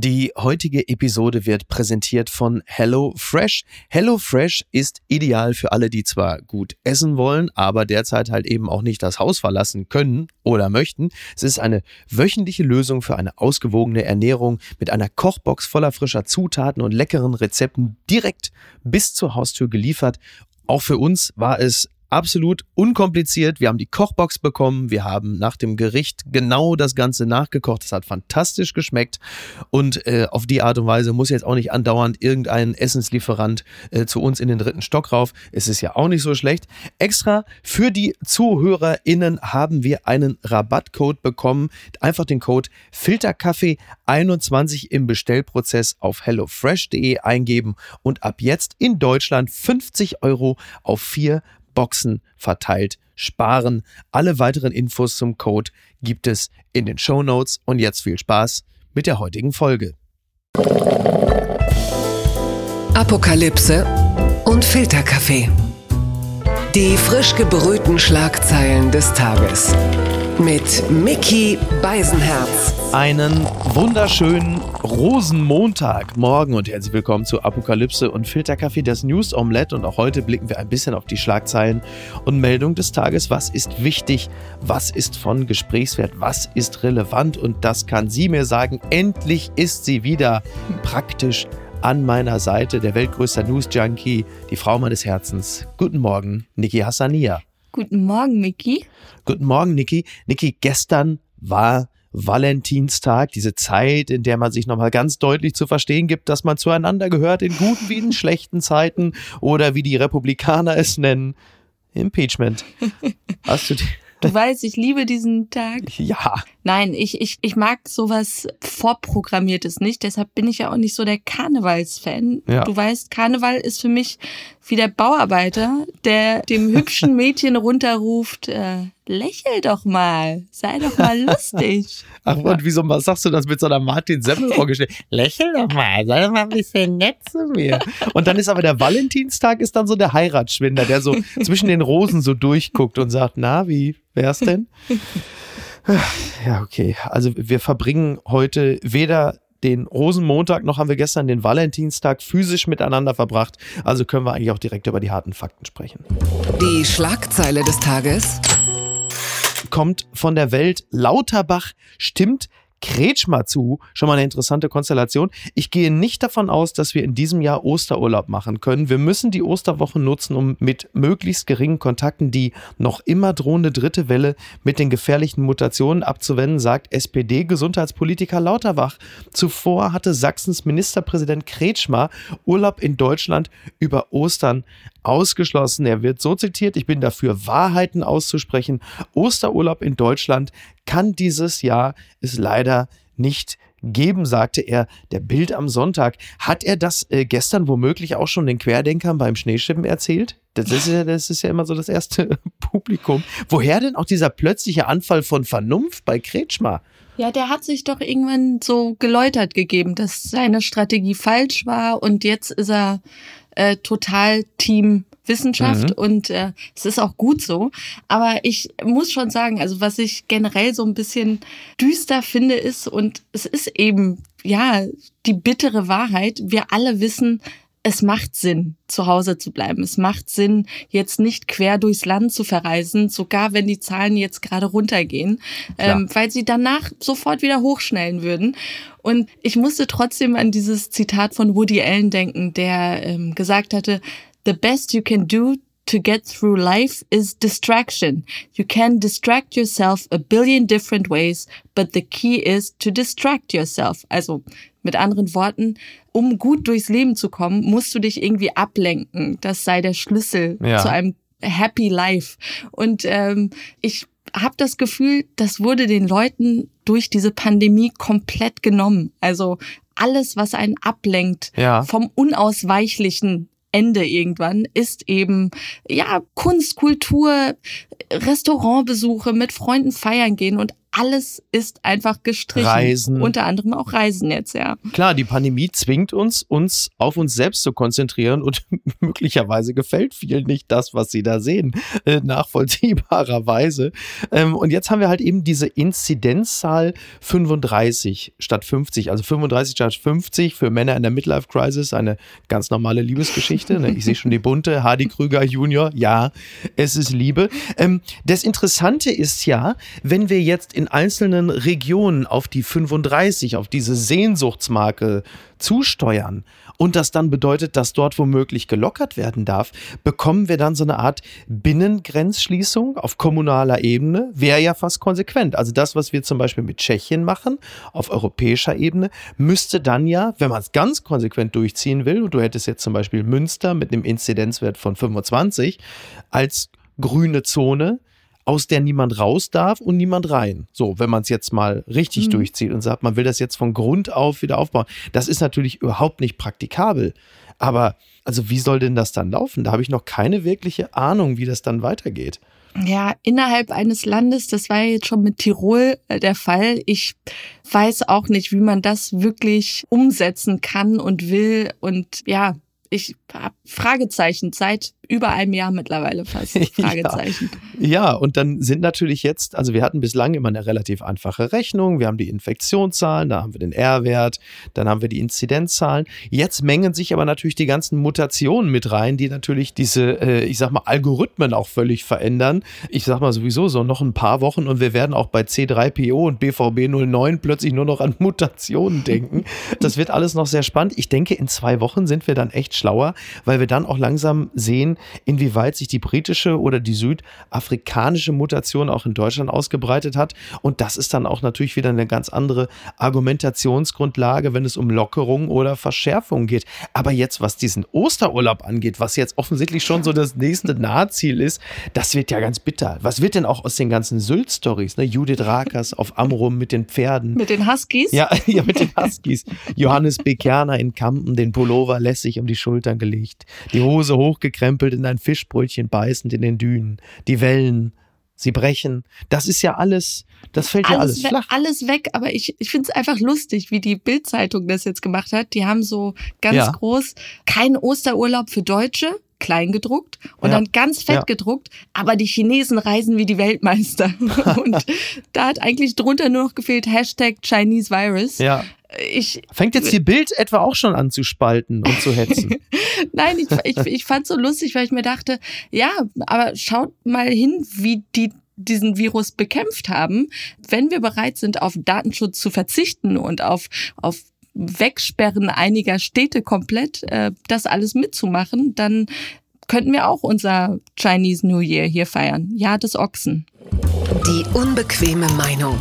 Die heutige Episode wird präsentiert von HelloFresh. HelloFresh ist ideal für alle, die zwar gut essen wollen, aber derzeit halt eben auch nicht das Haus verlassen können oder möchten. Es ist eine wöchentliche Lösung für eine ausgewogene Ernährung mit einer Kochbox voller frischer Zutaten und leckeren Rezepten direkt bis zur Haustür geliefert. Auch für uns war es absolut unkompliziert. Wir haben die Kochbox bekommen. Wir haben nach dem Gericht genau das Ganze nachgekocht. Es hat fantastisch geschmeckt. Und äh, auf die Art und Weise muss jetzt auch nicht andauernd irgendein Essenslieferant äh, zu uns in den dritten Stock rauf. Es ist ja auch nicht so schlecht. Extra für die ZuhörerInnen haben wir einen Rabattcode bekommen. Einfach den Code Filterkaffee21 im Bestellprozess auf hellofresh.de eingeben und ab jetzt in Deutschland 50 Euro auf vier Boxen verteilt sparen. Alle weiteren Infos zum Code gibt es in den Show Notes und jetzt viel Spaß mit der heutigen Folge. Apokalypse und Filterkaffee. Die frisch gebrühten Schlagzeilen des Tages mit Mickey Beisenherz. Einen wunderschönen Rosenmontag morgen und herzlich willkommen zu Apokalypse und Filterkaffee, das News Omelette. Und auch heute blicken wir ein bisschen auf die Schlagzeilen und Meldung des Tages. Was ist wichtig? Was ist von Gesprächswert? Was ist relevant? Und das kann sie mir sagen. Endlich ist sie wieder praktisch an meiner Seite, der weltgrößte News-Junkie, die Frau meines Herzens. Guten Morgen, Niki Hassania. Guten Morgen, Miki. Guten Morgen, Niki. Niki, gestern war Valentinstag, diese Zeit, in der man sich nochmal ganz deutlich zu verstehen gibt, dass man zueinander gehört, in guten wie in schlechten Zeiten oder wie die Republikaner es nennen, Impeachment. Hast du die? Du weißt, ich liebe diesen Tag. Ja. Nein, ich, ich, ich mag sowas Vorprogrammiertes nicht. Deshalb bin ich ja auch nicht so der Karnevalsfan. Ja. Du weißt, Karneval ist für mich wie der Bauarbeiter, der dem hübschen Mädchen runterruft, äh, lächel doch mal, sei doch mal lustig. Ach, und wieso sagst du das mit so einer Martin Semmel vorgestellt? lächel doch mal, sei doch mal ein bisschen nett zu mir. Und dann ist aber der Valentinstag ist dann so der Heiratsschwinder, der so zwischen den Rosen so durchguckt und sagt, na, wie wär's denn? Ja, okay. Also wir verbringen heute weder den Rosenmontag noch haben wir gestern den Valentinstag physisch miteinander verbracht. Also können wir eigentlich auch direkt über die harten Fakten sprechen. Die Schlagzeile des Tages kommt von der Welt. Lauterbach stimmt Kretschmer zu. Schon mal eine interessante Konstellation. Ich gehe nicht davon aus, dass wir in diesem Jahr Osterurlaub machen können. Wir müssen die Osterwoche nutzen, um mit möglichst geringen Kontakten die noch immer drohende dritte Welle mit den gefährlichen Mutationen abzuwenden, sagt SPD-Gesundheitspolitiker Lauterbach. Zuvor hatte Sachsens Ministerpräsident Kretschmer Urlaub in Deutschland über Ostern ausgeschlossen. Er wird so zitiert, ich bin dafür, Wahrheiten auszusprechen. Osterurlaub in Deutschland kann dieses Jahr es leider nicht geben, sagte er der Bild am Sonntag. Hat er das äh, gestern womöglich auch schon den Querdenkern beim Schneeschippen erzählt? Das ist, ja, das ist ja immer so das erste Publikum. Woher denn auch dieser plötzliche Anfall von Vernunft bei Kretschmer? Ja, der hat sich doch irgendwann so geläutert gegeben, dass seine Strategie falsch war und jetzt ist er äh, total Team Wissenschaft mhm. und äh, es ist auch gut so. Aber ich muss schon sagen, also was ich generell so ein bisschen düster finde, ist, und es ist eben, ja, die bittere Wahrheit, wir alle wissen, es macht Sinn, zu Hause zu bleiben. Es macht Sinn, jetzt nicht quer durchs Land zu verreisen, sogar wenn die Zahlen jetzt gerade runtergehen, ähm, weil sie danach sofort wieder hochschnellen würden. Und ich musste trotzdem an dieses Zitat von Woody Allen denken, der ähm, gesagt hatte, The best you can do to get through life is distraction. You can distract yourself a billion different ways, but the key is to distract yourself. Also mit anderen Worten, um gut durchs Leben zu kommen, musst du dich irgendwie ablenken. Das sei der Schlüssel ja. zu einem Happy Life. Und ähm, ich habe das Gefühl, das wurde den Leuten durch diese Pandemie komplett genommen. Also alles, was einen ablenkt ja. vom Unausweichlichen Ende irgendwann ist eben, ja, Kunst, Kultur, Restaurantbesuche, mit Freunden feiern gehen und alles ist einfach gestrichen. Reisen. Unter anderem auch Reisen jetzt, ja. Klar, die Pandemie zwingt uns, uns auf uns selbst zu konzentrieren und möglicherweise gefällt vielen nicht das, was sie da sehen, äh, nachvollziehbarerweise. Ähm, und jetzt haben wir halt eben diese Inzidenzzahl 35 statt 50, also 35 statt 50 für Männer in der Midlife Crisis, eine ganz normale Liebesgeschichte. Ne? Ich sehe schon die bunte, Hardy Krüger Junior, ja, es ist Liebe. Ähm, das Interessante ist ja, wenn wir jetzt in einzelnen Regionen auf die 35, auf diese Sehnsuchtsmarke zusteuern und das dann bedeutet, dass dort womöglich gelockert werden darf, bekommen wir dann so eine Art Binnengrenzschließung auf kommunaler Ebene. Wäre ja fast konsequent. Also das, was wir zum Beispiel mit Tschechien machen, auf europäischer Ebene, müsste dann ja, wenn man es ganz konsequent durchziehen will, und du hättest jetzt zum Beispiel Münster mit einem Inzidenzwert von 25 als grüne Zone, aus der niemand raus darf und niemand rein. So, wenn man es jetzt mal richtig mhm. durchzieht und sagt, man will das jetzt von Grund auf wieder aufbauen. Das ist natürlich überhaupt nicht praktikabel. Aber also wie soll denn das dann laufen? Da habe ich noch keine wirkliche Ahnung, wie das dann weitergeht. Ja, innerhalb eines Landes, das war jetzt schon mit Tirol äh, der Fall. Ich weiß auch nicht, wie man das wirklich umsetzen kann und will. Und ja, ich habe Fragezeichen seit über einem Jahr mittlerweile fast. Fragezeichen. Ja. ja, und dann sind natürlich jetzt, also wir hatten bislang immer eine relativ einfache Rechnung. Wir haben die Infektionszahlen, da haben wir den R-Wert, dann haben wir die Inzidenzzahlen. Jetzt mengen sich aber natürlich die ganzen Mutationen mit rein, die natürlich diese, äh, ich sag mal, Algorithmen auch völlig verändern. Ich sag mal sowieso so noch ein paar Wochen und wir werden auch bei C3PO und BVB 09 plötzlich nur noch an Mutationen denken. Das wird alles noch sehr spannend. Ich denke, in zwei Wochen sind wir dann echt schlauer, weil wir dann auch langsam sehen, inwieweit sich die britische oder die südafrikanische Mutation auch in Deutschland ausgebreitet hat. Und das ist dann auch natürlich wieder eine ganz andere Argumentationsgrundlage, wenn es um Lockerung oder Verschärfung geht. Aber jetzt, was diesen Osterurlaub angeht, was jetzt offensichtlich schon so das nächste Nahziel ist, das wird ja ganz bitter. Was wird denn auch aus den ganzen Sylt-Stories? Ne? Judith Rakers auf Amrum mit den Pferden. Mit den Huskies? Ja, ja mit den Huskies. Johannes Bekerner in Kampen, den Pullover lässig um die Schultern gelegt, die Hose hochgekrempelt in ein Fischbrötchen beißend in den Dünen, die Wellen, sie brechen. Das ist ja alles, das fällt ja alles, alles flach. Alles weg, aber ich, ich finde es einfach lustig, wie die Bildzeitung das jetzt gemacht hat. Die haben so ganz ja. groß, kein Osterurlaub für Deutsche, klein gedruckt und ja. dann ganz fett ja. gedruckt, aber die Chinesen reisen wie die Weltmeister. und da hat eigentlich drunter nur noch gefehlt Hashtag Chinese Virus. Ja. Ich, Fängt jetzt die Bild etwa auch schon an zu spalten und zu hetzen? Nein, ich, ich, ich fand so lustig, weil ich mir dachte, ja, aber schaut mal hin, wie die diesen Virus bekämpft haben. Wenn wir bereit sind, auf Datenschutz zu verzichten und auf, auf Wegsperren einiger Städte komplett, äh, das alles mitzumachen, dann könnten wir auch unser Chinese New Year hier feiern. Jahr des Ochsen. Die unbequeme Meinung.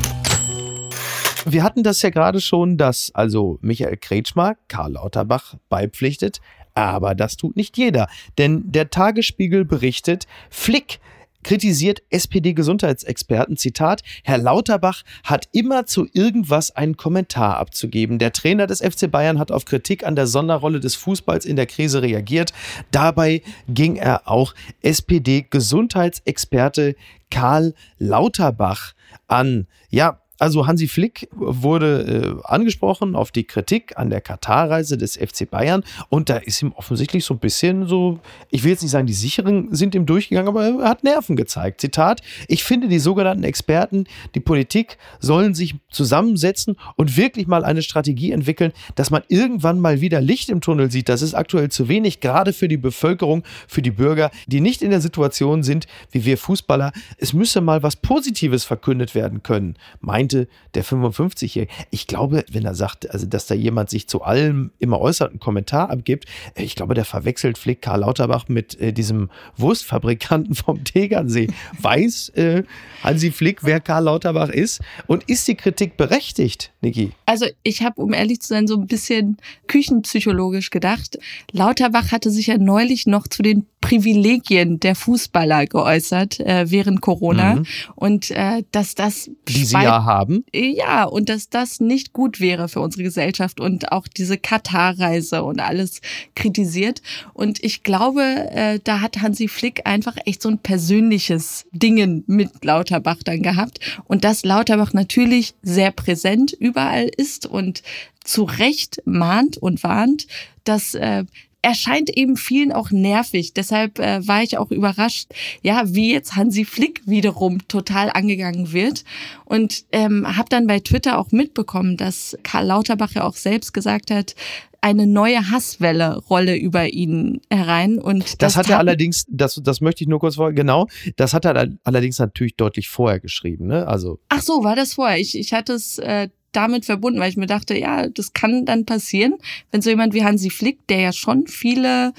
Wir hatten das ja gerade schon, dass also Michael Kretschmer Karl Lauterbach beipflichtet, aber das tut nicht jeder. Denn der Tagesspiegel berichtet, Flick kritisiert SPD-Gesundheitsexperten, Zitat, Herr Lauterbach hat immer zu irgendwas einen Kommentar abzugeben. Der Trainer des FC Bayern hat auf Kritik an der Sonderrolle des Fußballs in der Krise reagiert. Dabei ging er auch SPD-Gesundheitsexperte Karl Lauterbach an. Ja, also Hansi Flick wurde äh, angesprochen auf die Kritik an der Katarreise des FC Bayern und da ist ihm offensichtlich so ein bisschen so, ich will jetzt nicht sagen, die Sicheren sind ihm durchgegangen, aber er hat Nerven gezeigt. Zitat, ich finde, die sogenannten Experten, die Politik sollen sich zusammensetzen und wirklich mal eine Strategie entwickeln, dass man irgendwann mal wieder Licht im Tunnel sieht. Das ist aktuell zu wenig, gerade für die Bevölkerung, für die Bürger, die nicht in der Situation sind, wie wir Fußballer. Es müsse mal was Positives verkündet werden können. Mein meinte der 55-Jährige. Ich glaube, wenn er sagt, also dass da jemand sich zu allem immer äußert, einen Kommentar abgibt, äh, ich glaube, der verwechselt Flick Karl Lauterbach mit äh, diesem Wurstfabrikanten vom Tegernsee. Weiß äh, Hansi Flick, wer Karl Lauterbach ist? Und ist die Kritik berechtigt, Niki? Also ich habe, um ehrlich zu sein, so ein bisschen küchenpsychologisch gedacht. Lauterbach hatte sich ja neulich noch zu den Privilegien der Fußballer geäußert äh, während Corona Mhm. und äh, dass das Die sie ja haben. ja, und dass das nicht gut wäre für unsere Gesellschaft und auch diese Katar-Reise und alles kritisiert. Und ich glaube, äh, da hat Hansi Flick einfach echt so ein persönliches Dingen mit Lauterbach dann gehabt. Und dass Lauterbach natürlich sehr präsent überall ist und zu Recht mahnt und warnt, dass äh, erscheint eben vielen auch nervig. Deshalb äh, war ich auch überrascht, ja, wie jetzt Hansi Flick wiederum total angegangen wird. Und ähm, habe dann bei Twitter auch mitbekommen, dass Karl Lauterbach ja auch selbst gesagt hat, eine neue Hasswelle rolle über ihn herein. Und Das, hat er allerdings, das, das möchte ich nur kurz vor, genau, das hat er allerdings natürlich deutlich vorher geschrieben, ne? Also, Ach so, war das vorher? Ich, ich hatte es äh, damit verbunden, weil ich mir dachte, ja, das kann dann passieren, wenn so jemand wie Hansi Flick, der ja schon viele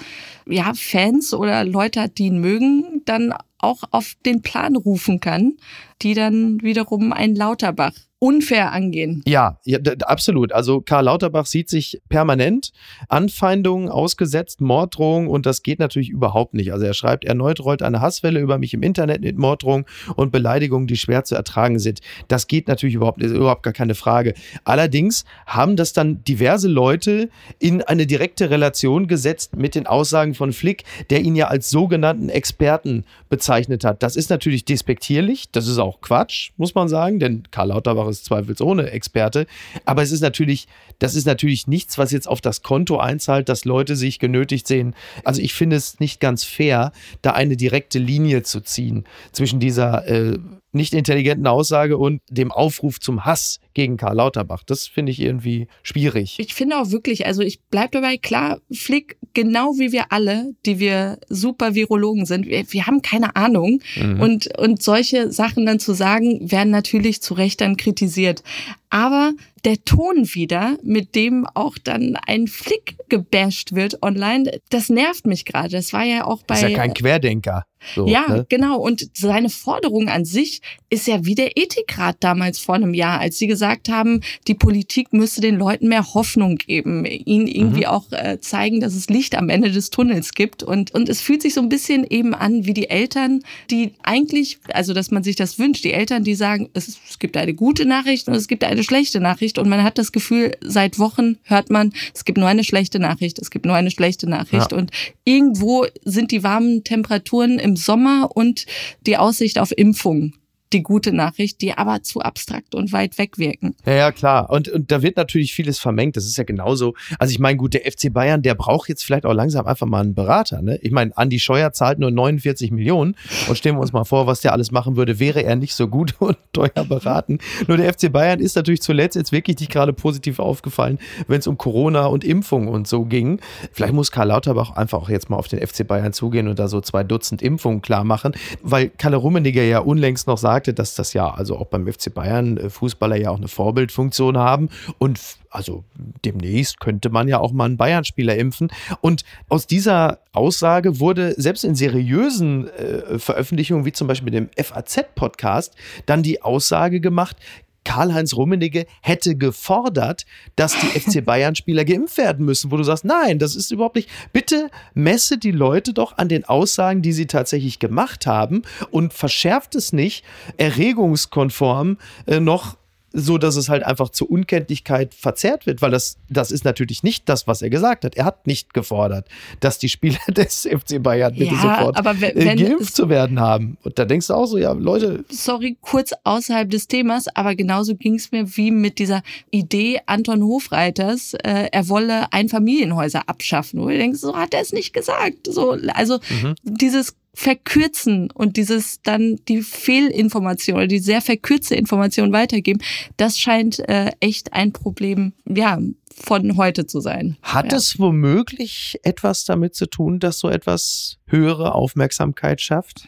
ja, Fans oder Leute hat, die ihn mögen, dann auch auf den Plan rufen kann, die dann wiederum ein Lauterbach unfair angehen. ja, ja absolut. Also Karl Lauterbach sieht sich permanent Anfeindungen ausgesetzt, Morddrohungen und das geht natürlich überhaupt nicht. Also er schreibt, erneut rollt eine Hasswelle über mich im Internet mit Morddrohungen und Beleidigungen, die schwer zu ertragen sind. Das geht natürlich überhaupt, ist überhaupt gar keine Frage. Allerdings haben das dann diverse Leute in eine direkte Relation gesetzt mit den Aussagen von Flick, der ihn ja als sogenannten Experten bezeichnet hat. Das ist natürlich despektierlich, das ist auch Quatsch, muss man sagen, denn Karl Lauterbach ist zweifelsohne Experte. Aber es ist natürlich, das ist natürlich nichts, was jetzt auf das Konto einzahlt, dass Leute sich genötigt sehen. Also ich finde es nicht ganz fair, da eine direkte Linie zu ziehen zwischen dieser äh, nicht intelligenten Aussage und dem Aufruf zum Hass gegen Karl Lauterbach. Das finde ich irgendwie schwierig. Ich finde auch wirklich, also ich bleib dabei, klar, Flick, genau wie wir alle, die wir super Virologen sind, wir, wir haben keine Ahnung. Mhm. Und, und solche Sachen dann zu sagen, werden natürlich zu Recht dann kritisiert. Aber der Ton wieder, mit dem auch dann ein Flick gebasht wird online, das nervt mich gerade. Das war ja auch bei. ist ja kein Querdenker. So, ja, ne? genau. Und seine Forderung an sich ist ja wie der Ethikrat damals vor einem Jahr, als sie gesagt haben, die Politik müsste den Leuten mehr Hoffnung geben, ihnen irgendwie Mhm. auch äh, zeigen, dass es Licht am Ende des Tunnels gibt. Und, und es fühlt sich so ein bisschen eben an wie die Eltern, die eigentlich, also dass man sich das wünscht, die Eltern, die sagen, es, es gibt eine gute Nachricht und es gibt eine schlechte Nachricht. Und man hat das Gefühl, seit Wochen hört man, es gibt nur eine schlechte Nachricht, es gibt nur eine schlechte Nachricht. Ja. Und irgendwo sind die warmen Temperaturen im Sommer und die Aussicht auf Impfung die gute Nachricht, die aber zu abstrakt und weit weg wirken. Ja, ja, klar. Und, und da wird natürlich vieles vermengt. Das ist ja genauso. Also ich meine, gut, der FC Bayern, der braucht jetzt vielleicht auch langsam einfach mal einen Berater. Ne? Ich meine, Andi Scheuer zahlt nur 49 Millionen. Und stellen wir uns mal vor, was der alles machen würde, wäre er nicht so gut und teuer beraten. Nur der FC Bayern ist natürlich zuletzt jetzt wirklich nicht gerade positiv aufgefallen, wenn es um Corona und Impfung und so ging. Vielleicht muss Karl Lauterbach einfach auch jetzt mal auf den FC Bayern zugehen und da so zwei Dutzend Impfungen klar machen, weil Kalle Rummeniger ja unlängst noch sagte, dass das ja also auch beim FC Bayern äh, Fußballer ja auch eine Vorbildfunktion haben und also demnächst könnte man ja auch mal einen Bayern-Spieler impfen. Und aus dieser Aussage wurde selbst in seriösen äh, Veröffentlichungen, wie zum Beispiel dem FAZ-Podcast, dann die Aussage gemacht, Karl-Heinz Rummenigge hätte gefordert, dass die FC Bayern-Spieler geimpft werden müssen, wo du sagst, nein, das ist überhaupt nicht. Bitte messe die Leute doch an den Aussagen, die sie tatsächlich gemacht haben und verschärft es nicht erregungskonform äh, noch so dass es halt einfach zur Unkenntlichkeit verzerrt wird, weil das, das ist natürlich nicht das, was er gesagt hat. Er hat nicht gefordert, dass die Spieler des FC Bayern bitte Ja, sofort aber wenn- äh, wenn geimpft zu werden haben. Und da denkst du auch so, ja, Leute, Sorry, kurz außerhalb des Themas, aber genauso ging es mir wie mit dieser Idee Anton Hofreiters, äh, er wolle Einfamilienhäuser abschaffen. Wo du denkst, so hat er es nicht gesagt. So, also dieses Verkürzen und dieses dann die Fehlinformation oder die sehr verkürzte Information weitergeben, das scheint äh, echt ein Problem, ja, von heute zu sein. Hat ja. es womöglich etwas damit zu tun, dass so etwas höhere Aufmerksamkeit schafft?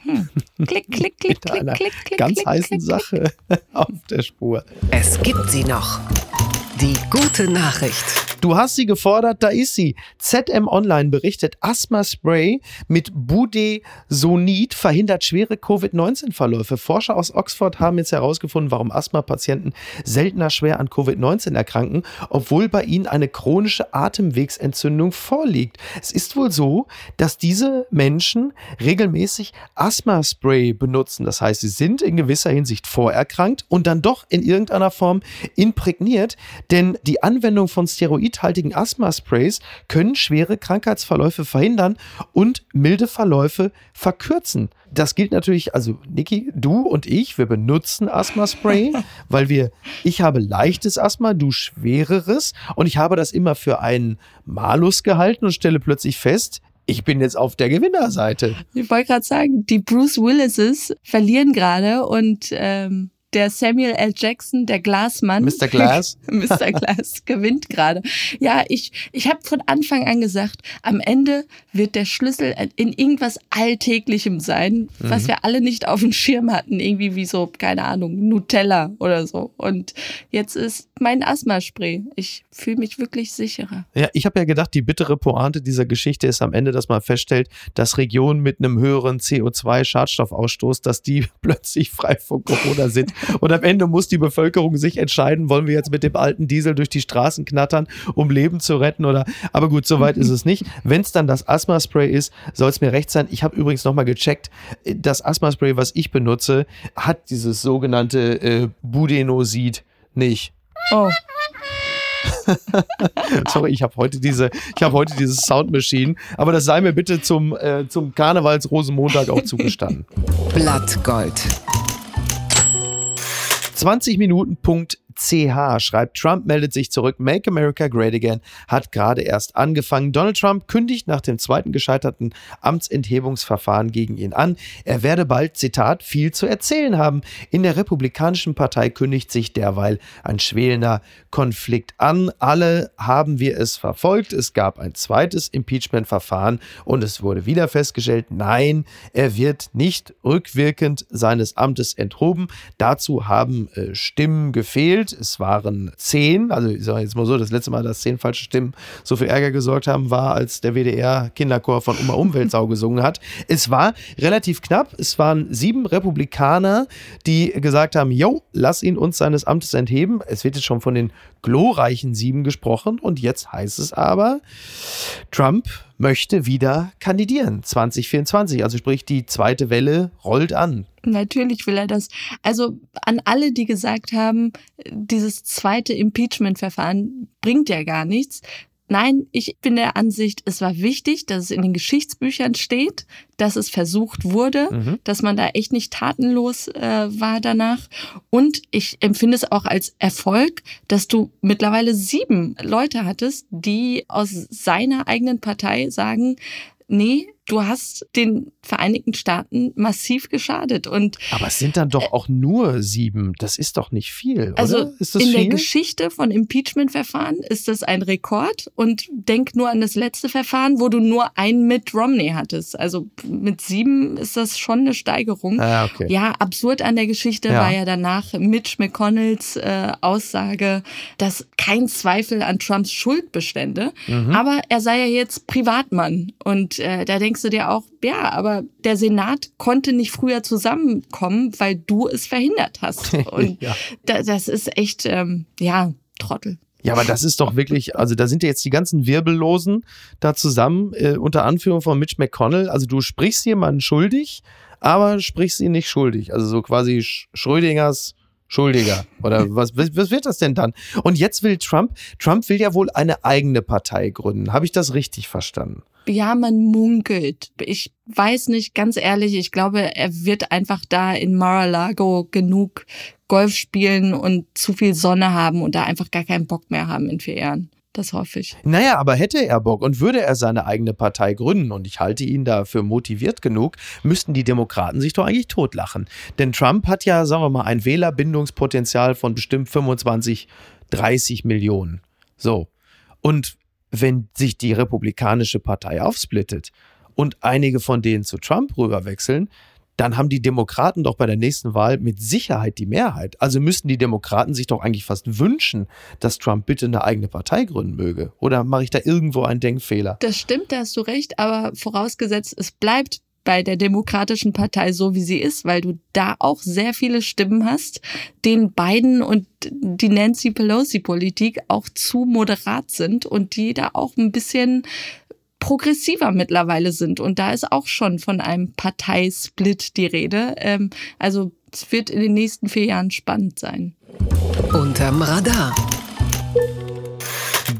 Klick, klick, klick, Mit klick, einer klick, klick, ganz klick, heißen klick, Sache auf der Spur. Es gibt sie noch. Die gute Nachricht. Du hast sie gefordert, da ist sie. ZM Online berichtet, Asthma-Spray mit Budesonid verhindert schwere Covid-19-Verläufe. Forscher aus Oxford haben jetzt herausgefunden, warum Asthma-Patienten seltener schwer an Covid-19 erkranken, obwohl bei ihnen eine chronische Atemwegsentzündung vorliegt. Es ist wohl so, dass diese Menschen regelmäßig Asthma-Spray benutzen. Das heißt, sie sind in gewisser Hinsicht vorerkrankt und dann doch in irgendeiner Form imprägniert, denn die Anwendung von steroidhaltigen Asthma-Sprays können schwere Krankheitsverläufe verhindern und milde Verläufe verkürzen. Das gilt natürlich, also Niki, du und ich, wir benutzen Asthma-Spray, weil wir, ich habe leichtes Asthma, du schwereres und ich habe das immer für einen Malus gehalten und stelle plötzlich fest, ich bin jetzt auf der Gewinnerseite. Ich wollte gerade sagen, die Bruce Willises verlieren gerade und ähm, der Samuel L. Jackson, der Glasmann. Mr. Glass. Mr. Glass gewinnt gerade. Ja, ich, ich habe von Anfang an gesagt, am Ende wird der Schlüssel in irgendwas Alltäglichem sein, mhm. was wir alle nicht auf dem Schirm hatten. Irgendwie wie so, keine Ahnung, Nutella oder so. Und jetzt ist mein Asthma-Spray. Ich fühle mich wirklich sicherer. Ja, ich habe ja gedacht, die bittere Pointe dieser Geschichte ist am Ende, dass man feststellt, dass Regionen mit einem höheren CO2-Schadstoffausstoß, dass die plötzlich frei von Corona sind. Und am Ende muss die Bevölkerung sich entscheiden, wollen wir jetzt mit dem alten Diesel durch die Straßen knattern, um Leben zu retten oder. Aber gut, soweit ist es nicht. Wenn es dann das Asthma-Spray ist, soll es mir recht sein. Ich habe übrigens nochmal gecheckt, das Asthma-Spray, was ich benutze, hat dieses sogenannte äh, Budenosid nicht. Oh. Sorry, ich habe heute diese, ich habe heute dieses Soundmachine, aber das sei mir bitte zum, äh, zum Karnevals-Rosenmontag auch zugestanden. Blattgold. 20 Minuten Punkt CH schreibt, Trump meldet sich zurück, Make America Great Again hat gerade erst angefangen. Donald Trump kündigt nach dem zweiten gescheiterten Amtsenthebungsverfahren gegen ihn an. Er werde bald, Zitat, viel zu erzählen haben. In der Republikanischen Partei kündigt sich derweil ein schwelender Konflikt an. Alle haben wir es verfolgt. Es gab ein zweites Impeachment-Verfahren und es wurde wieder festgestellt, nein, er wird nicht rückwirkend seines Amtes enthoben. Dazu haben äh, Stimmen gefehlt gezählt. Es waren zehn, also ich sage jetzt mal so, das letzte Mal, dass zehn falsche Stimmen so viel Ärger gesorgt haben, war, als der WDR-Kinderchor von Oma Umweltsau gesungen hat. Es war relativ knapp. Es waren sieben Republikaner, die gesagt haben, yo, lass ihn uns seines Amtes entheben. Es wird jetzt schon von den glorreichen sieben gesprochen und jetzt heißt es aber, Trump möchte wieder kandidieren 2024. Also sprich, die zweite Welle rollt an. Natürlich will er das. Also an alle, die gesagt haben, dieses zweite Impeachment-Verfahren bringt ja gar nichts. Nein, ich bin der Ansicht, es war wichtig, dass es in den Geschichtsbüchern steht, dass es versucht wurde, mhm. dass man da echt nicht tatenlos äh, war danach. Und ich empfinde es auch als Erfolg, dass du mittlerweile sieben Leute hattest, die aus seiner eigenen Partei sagen, nee, du hast den Vereinigten Staaten massiv geschadet. Und Aber es sind dann doch auch nur sieben. Das ist doch nicht viel. Also oder? Ist das in viel? der Geschichte von Impeachment-Verfahren ist das ein Rekord. Und denk nur an das letzte Verfahren, wo du nur einen mit Romney hattest. Also mit sieben ist das schon eine Steigerung. Ah, okay. Ja, absurd an der Geschichte ja. war ja danach Mitch McConnells äh, Aussage, dass kein Zweifel an Trumps Schuld bestände. Mhm. Aber er sei ja jetzt Privatmann. Und äh, da denkst denkst du dir auch, ja, aber der Senat konnte nicht früher zusammenkommen, weil du es verhindert hast. Und ja. das ist echt, ähm, ja, Trottel. Ja, aber das ist doch wirklich, also da sind ja jetzt die ganzen Wirbellosen da zusammen, äh, unter Anführung von Mitch McConnell. Also du sprichst jemanden schuldig, aber sprichst ihn nicht schuldig. Also so quasi Schrödingers Schuldiger. Oder was, was wird das denn dann? Und jetzt will Trump, Trump will ja wohl eine eigene Partei gründen. Habe ich das richtig verstanden? Ja, man munkelt. Ich weiß nicht, ganz ehrlich, ich glaube, er wird einfach da in Mar-a-Lago genug Golf spielen und zu viel Sonne haben und da einfach gar keinen Bock mehr haben in vier Jahren. Das hoffe ich. Naja, aber hätte er Bock und würde er seine eigene Partei gründen, und ich halte ihn dafür motiviert genug, müssten die Demokraten sich doch eigentlich totlachen. Denn Trump hat ja, sagen wir mal, ein Wählerbindungspotenzial von bestimmt 25, 30 Millionen. So. Und wenn sich die Republikanische Partei aufsplittet und einige von denen zu Trump rüberwechseln, dann haben die Demokraten doch bei der nächsten Wahl mit Sicherheit die Mehrheit. Also müssten die Demokraten sich doch eigentlich fast wünschen, dass Trump bitte eine eigene Partei gründen möge. Oder mache ich da irgendwo einen Denkfehler? Das stimmt, da hast du recht, aber vorausgesetzt, es bleibt bei der Demokratischen Partei so, wie sie ist, weil du da auch sehr viele Stimmen hast, den Biden und die Nancy Pelosi-Politik auch zu moderat sind und die da auch ein bisschen progressiver mittlerweile sind. Und da ist auch schon von einem Parteisplit die Rede. Ähm, also es wird in den nächsten vier Jahren spannend sein. Unterm Radar.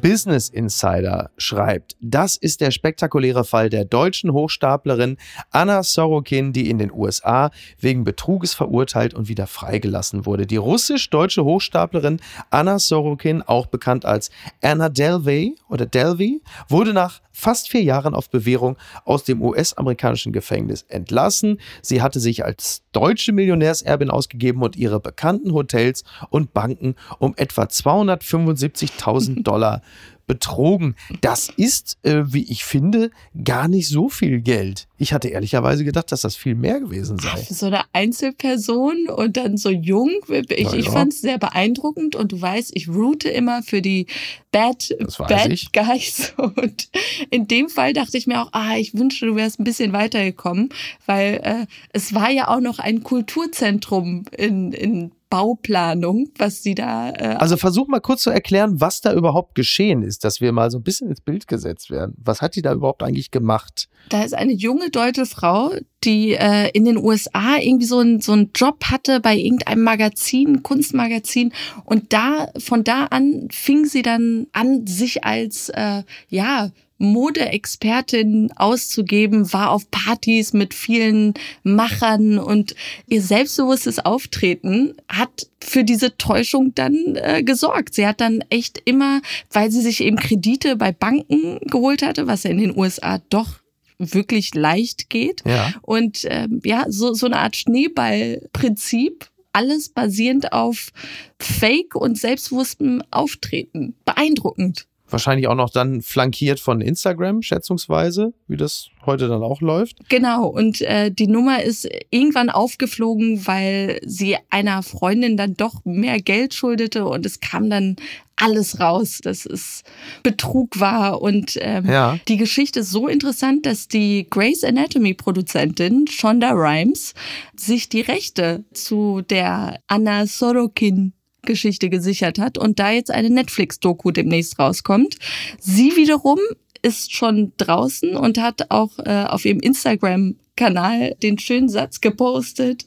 Business Insider schreibt, das ist der spektakuläre Fall der deutschen Hochstaplerin Anna Sorokin, die in den USA wegen Betruges verurteilt und wieder freigelassen wurde. Die russisch-deutsche Hochstaplerin Anna Sorokin, auch bekannt als Anna Delvey oder Delvey, wurde nach fast vier Jahren auf Bewährung aus dem US-amerikanischen Gefängnis entlassen. Sie hatte sich als deutsche Millionärserbin ausgegeben und ihre bekannten Hotels und Banken um etwa 275.000 Dollar betrogen. Das ist, äh, wie ich finde, gar nicht so viel Geld. Ich hatte ehrlicherweise gedacht, dass das viel mehr gewesen sei. So eine Einzelperson und dann so jung. Ich, ja. ich fand es sehr beeindruckend und du weißt, ich route immer für die Bad, Bad ich. Guys. Und in dem Fall dachte ich mir auch, ah, ich wünschte, du wärst ein bisschen weitergekommen, weil äh, es war ja auch noch ein Kulturzentrum in, in Bauplanung, was sie da. Äh also versuch mal kurz zu erklären, was da überhaupt geschehen ist, dass wir mal so ein bisschen ins Bild gesetzt werden. Was hat die da überhaupt eigentlich gemacht? Da ist eine junge deutsche Frau, die äh, in den USA irgendwie so, ein, so einen Job hatte bei irgendeinem Magazin, Kunstmagazin. Und da, von da an fing sie dann an, sich als, äh, ja, Modeexpertin auszugeben, war auf Partys mit vielen Machern und ihr selbstbewusstes Auftreten hat für diese Täuschung dann äh, gesorgt. Sie hat dann echt immer, weil sie sich eben Kredite bei Banken geholt hatte, was ja in den USA doch wirklich leicht geht. Ja. Und ähm, ja, so, so eine Art Schneeballprinzip alles basierend auf Fake und selbstbewusstem Auftreten. Beeindruckend. Wahrscheinlich auch noch dann flankiert von Instagram, schätzungsweise, wie das heute dann auch läuft. Genau, und äh, die Nummer ist irgendwann aufgeflogen, weil sie einer Freundin dann doch mehr Geld schuldete und es kam dann alles raus, dass es Betrug war. Und ähm, ja. die Geschichte ist so interessant, dass die Grey's Anatomy-Produzentin Shonda Rhimes sich die Rechte zu der Anna Sorokin Geschichte gesichert hat und da jetzt eine Netflix-Doku demnächst rauskommt. Sie wiederum ist schon draußen und hat auch äh, auf ihrem Instagram-Kanal den schönen Satz gepostet.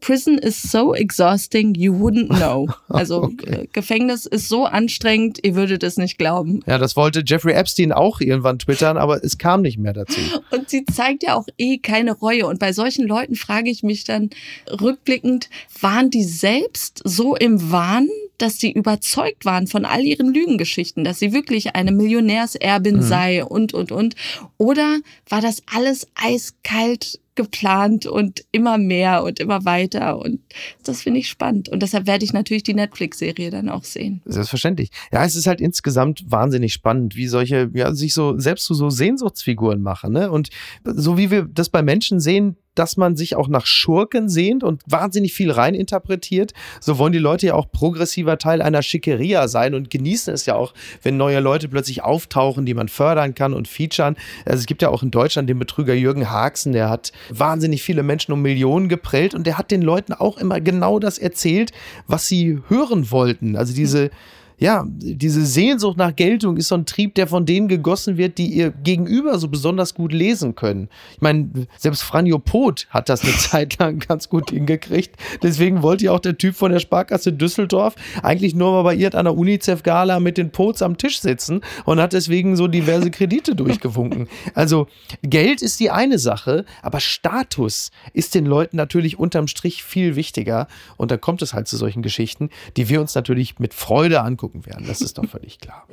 Prison is so exhausting, you wouldn't know. Also okay. Äh, Gefängnis ist so anstrengend, ihr würdet es nicht glauben. Ja, das wollte Jeffrey Epstein auch irgendwann twittern, aber es kam nicht mehr dazu. Und sie zeigt ja auch eh keine Reue. Und bei solchen Leuten frage ich mich dann rückblickend, waren die selbst so im Wahn, dass sie überzeugt waren von all ihren Lügengeschichten, dass sie wirklich eine Millionärserbin mhm. sei und, und, und. Oder war das alles eiskalt geplant und immer mehr und immer weiter. Und das finde ich spannend. Und deshalb werde ich natürlich die Netflix-Serie dann auch sehen. Selbstverständlich. Ja, es ist halt insgesamt wahnsinnig spannend, wie solche, ja, sich so selbst zu so Sehnsuchtsfiguren machen. Ne? Und so wie wir das bei Menschen sehen, dass man sich auch nach Schurken sehnt und wahnsinnig viel reininterpretiert. So wollen die Leute ja auch progressiver Teil einer Schickeria sein und genießen es ja auch, wenn neue Leute plötzlich auftauchen, die man fördern kann und featuren. Also es gibt ja auch in Deutschland den Betrüger Jürgen Haxen, der hat wahnsinnig viele Menschen um Millionen geprellt und der hat den Leuten auch immer genau das erzählt, was sie hören wollten. Also diese ja, diese Sehnsucht nach Geltung ist so ein Trieb, der von denen gegossen wird, die ihr Gegenüber so besonders gut lesen können. Ich meine, selbst Franjo Pot hat das eine Zeit lang ganz gut hingekriegt. Deswegen wollte ja auch der Typ von der Sparkasse Düsseldorf eigentlich nur mal bei ihr an der UNICEF-Gala mit den Pots am Tisch sitzen und hat deswegen so diverse Kredite durchgewunken. Also Geld ist die eine Sache, aber Status ist den Leuten natürlich unterm Strich viel wichtiger. Und da kommt es halt zu solchen Geschichten, die wir uns natürlich mit Freude angucken gucken werden. Das ist doch völlig klar.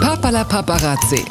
Papala Paparazzi.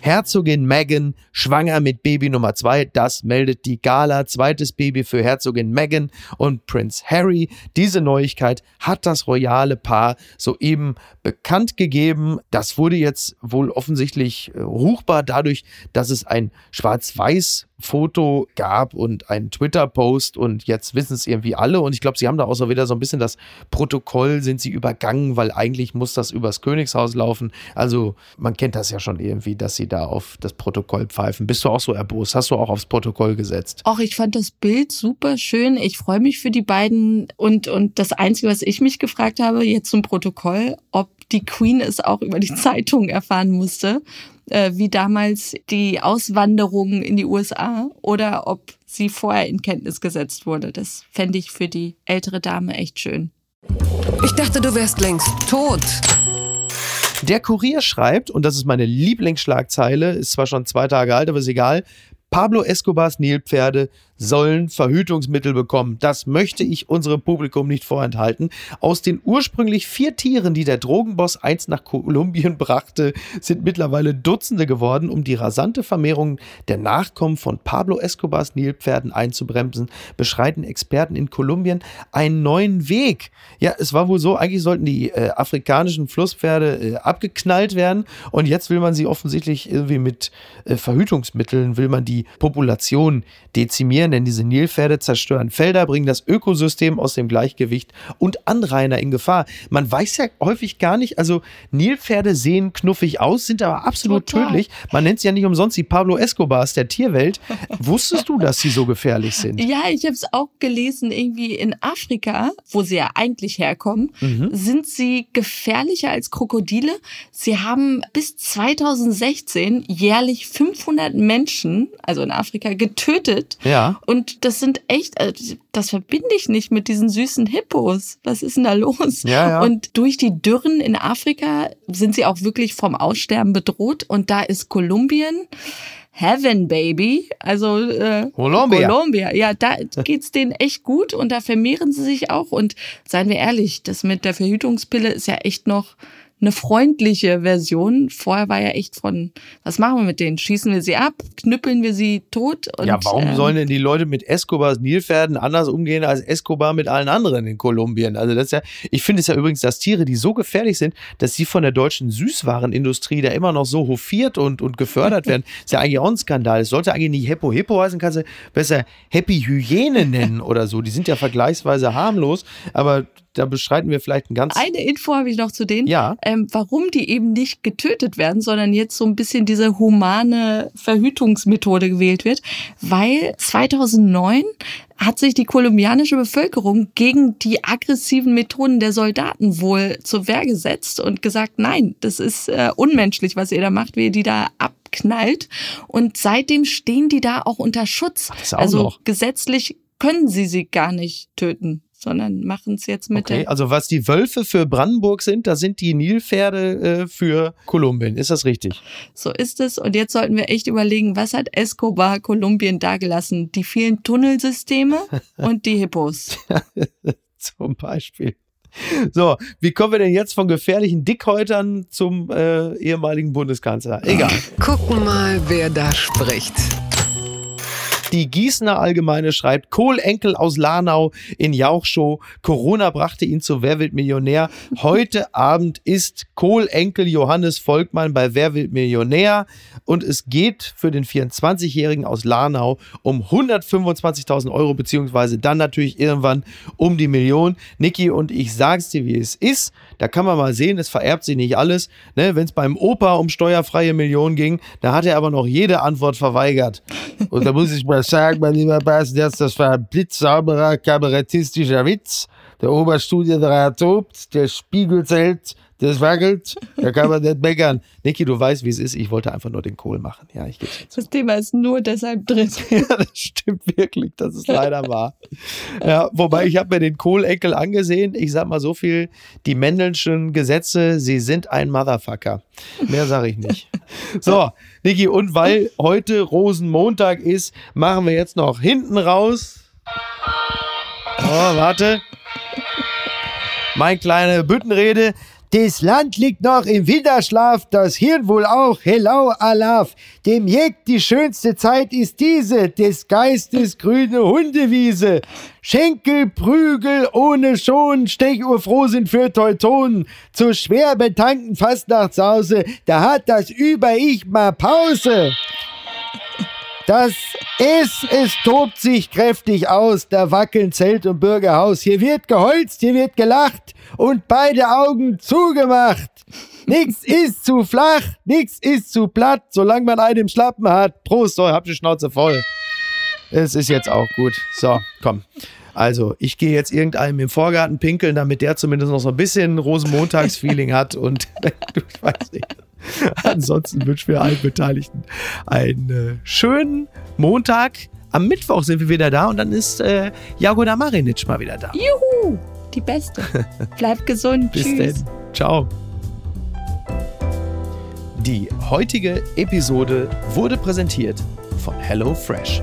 Herzogin Meghan schwanger mit Baby Nummer zwei. Das meldet die Gala. Zweites Baby für Herzogin Meghan und Prinz Harry. Diese Neuigkeit hat das royale Paar soeben bekannt gegeben. Das wurde jetzt wohl offensichtlich äh, ruchbar dadurch, dass es ein schwarz-weiß Foto gab und einen Twitter-Post und jetzt wissen es irgendwie alle. Und ich glaube, sie haben da auch so wieder so ein bisschen das Protokoll, sind sie übergangen, weil eigentlich muss das übers Königshaus laufen. Also man kennt das ja schon irgendwie, dass sie da auf das Protokoll pfeifen. Bist du auch so erbost? Hast du auch aufs Protokoll gesetzt? Auch ich fand das Bild super schön. Ich freue mich für die beiden. Und, und das Einzige, was ich mich gefragt habe, jetzt zum Protokoll, ob die Queen es auch über die Zeitung erfahren musste äh, wie damals die Auswanderung in die USA oder ob sie vorher in Kenntnis gesetzt wurde. Das fände ich für die ältere Dame echt schön. Ich dachte, du wärst längst tot. Der Kurier schreibt, und das ist meine Lieblingsschlagzeile, ist zwar schon zwei Tage alt, aber ist egal. Pablo Escobars Nilpferde sollen Verhütungsmittel bekommen. Das möchte ich unserem Publikum nicht vorenthalten. Aus den ursprünglich vier Tieren, die der Drogenboss einst nach Kolumbien brachte, sind mittlerweile Dutzende geworden. Um die rasante Vermehrung der Nachkommen von Pablo Escobars Nilpferden einzubremsen, beschreiten Experten in Kolumbien einen neuen Weg. Ja, es war wohl so, eigentlich sollten die äh, afrikanischen Flusspferde äh, abgeknallt werden und jetzt will man sie offensichtlich irgendwie mit äh, Verhütungsmitteln, will man die Population dezimieren, denn diese Nilpferde zerstören Felder, bringen das Ökosystem aus dem Gleichgewicht und Anrainer in Gefahr. Man weiß ja häufig gar nicht, also Nilpferde sehen knuffig aus, sind aber absolut Total. tödlich. Man nennt sie ja nicht umsonst die Pablo Escobars der Tierwelt. Wusstest du, dass sie so gefährlich sind? Ja, ich habe es auch gelesen, irgendwie in Afrika, wo sie ja eigentlich herkommen, Mhm. sind sie gefährlicher als Krokodile. Sie haben bis 2016 jährlich 500 Menschen, also in Afrika, getötet. Ja. Und das sind echt, also das verbinde ich nicht mit diesen süßen Hippos. Was ist denn da los? Ja, ja. Und durch die Dürren in Afrika sind sie auch wirklich vom Aussterben bedroht. Und da ist Kolumbien Heaven Baby, also äh, Colombia. Colombia. Ja, da geht's denen echt gut und da vermehren sie sich auch. Und seien wir ehrlich, das mit der Verhütungspille ist ja echt noch eine freundliche Version. Vorher war ja echt von, was machen wir mit denen? Schießen wir sie ab? Knüppeln wir sie tot? Und, ja, warum ähm, sollen denn die Leute mit Escobars Nilpferden anders umgehen als Escobar mit allen anderen in Kolumbien? Also das ist ja, ich finde es ja übrigens, dass Tiere, die so gefährlich sind, dass sie von der deutschen Süßwarenindustrie da immer noch so hofiert und, und gefördert werden, ist ja eigentlich auch ein Skandal. Es sollte eigentlich nicht Heppo Hippo heißen, kannst du besser Happy Hyäne nennen oder so. Die sind ja vergleichsweise harmlos, aber da beschreiten wir vielleicht ein ganz. Eine Info habe ich noch zu denen. Ja. Ähm, warum die eben nicht getötet werden, sondern jetzt so ein bisschen diese humane Verhütungsmethode gewählt wird. Weil 2009 hat sich die kolumbianische Bevölkerung gegen die aggressiven Methoden der Soldaten wohl zur Wehr gesetzt und gesagt, nein, das ist äh, unmenschlich, was ihr da macht, wie ihr die da abknallt. Und seitdem stehen die da auch unter Schutz. das auch also noch. gesetzlich können sie sie gar nicht töten, sondern machen es jetzt mit Okay, der also was die Wölfe für Brandenburg sind, da sind die Nilpferde äh, für Kolumbien. Ist das richtig? So ist es. Und jetzt sollten wir echt überlegen, was hat Escobar Kolumbien dagelassen? Die vielen Tunnelsysteme und die Hippos. Zum Beispiel. So, wie kommen wir denn jetzt von gefährlichen Dickhäutern zum äh, ehemaligen Bundeskanzler? Egal. Gucken mal, wer da spricht. Die Gießener Allgemeine schreibt, Kohlenkel aus Lanau in Jauchshow. Corona brachte ihn zu Wer wird Millionär. Heute Abend ist Kohlenkel Johannes Volkmann bei Wer wird Millionär. Und es geht für den 24-Jährigen aus Lanau um 125.000 Euro, beziehungsweise dann natürlich irgendwann um die Million. Niki und ich sag's dir, wie es ist. Da kann man mal sehen, es vererbt sich nicht alles. Ne, Wenn es beim Opa um steuerfreie Millionen ging, da hat er aber noch jede Antwort verweigert. Und da muss ich mal sagen, mein lieber Bas, das war ein blitzsauberer kabarettistischer Witz. Der Oberstudienrat tobt, der Spiegel zählt, das wackelt, da kann man nicht meckern. Niki, du weißt, wie es ist. Ich wollte einfach nur den Kohl machen. Ja, ich Das Thema ist nur deshalb drin. ja, das stimmt wirklich, das ist leider wahr. Ja, wobei ich habe mir den Kohleneckel angesehen. Ich sag mal so viel, die Mendelschen Gesetze, sie sind ein Motherfucker. Mehr sage ich nicht. So, Niki, und weil heute Rosenmontag ist, machen wir jetzt noch hinten raus. Oh, warte. Mein kleine Büttenrede. Das Land liegt noch im Winterschlaf, das Hirn wohl auch. Hello, Alaf. Dem Jäg die schönste Zeit ist diese, des Geistes grüne Hundewiese. Schenkel, Prügel ohne Schon, Stechuhr froh sind für Teutonen. Zur schwer betankten Fastnachtshause, da hat das Über-Ich mal Pause. Das Es, es tobt sich kräftig aus, da wackeln Zelt und Bürgerhaus. Hier wird geholzt, hier wird gelacht und beide Augen zugemacht. Nix ist zu flach, nix ist zu platt, solange man einen im Schlappen hat. Prost, so, hab die Schnauze voll. Es ist jetzt auch gut. So, komm. Also, ich gehe jetzt irgendeinem im Vorgarten pinkeln, damit der zumindest noch so ein bisschen Rosenmontagsfeeling hat und ich weiß nicht. Ansonsten wünschen wir allen Beteiligten einen äh, schönen Montag. Am Mittwoch sind wir wieder da und dann ist äh, Jagoda Marinic mal wieder da. Juhu, die Beste. Bleib gesund. Bis Tschüss. dann. Ciao. Die heutige Episode wurde präsentiert von HelloFresh.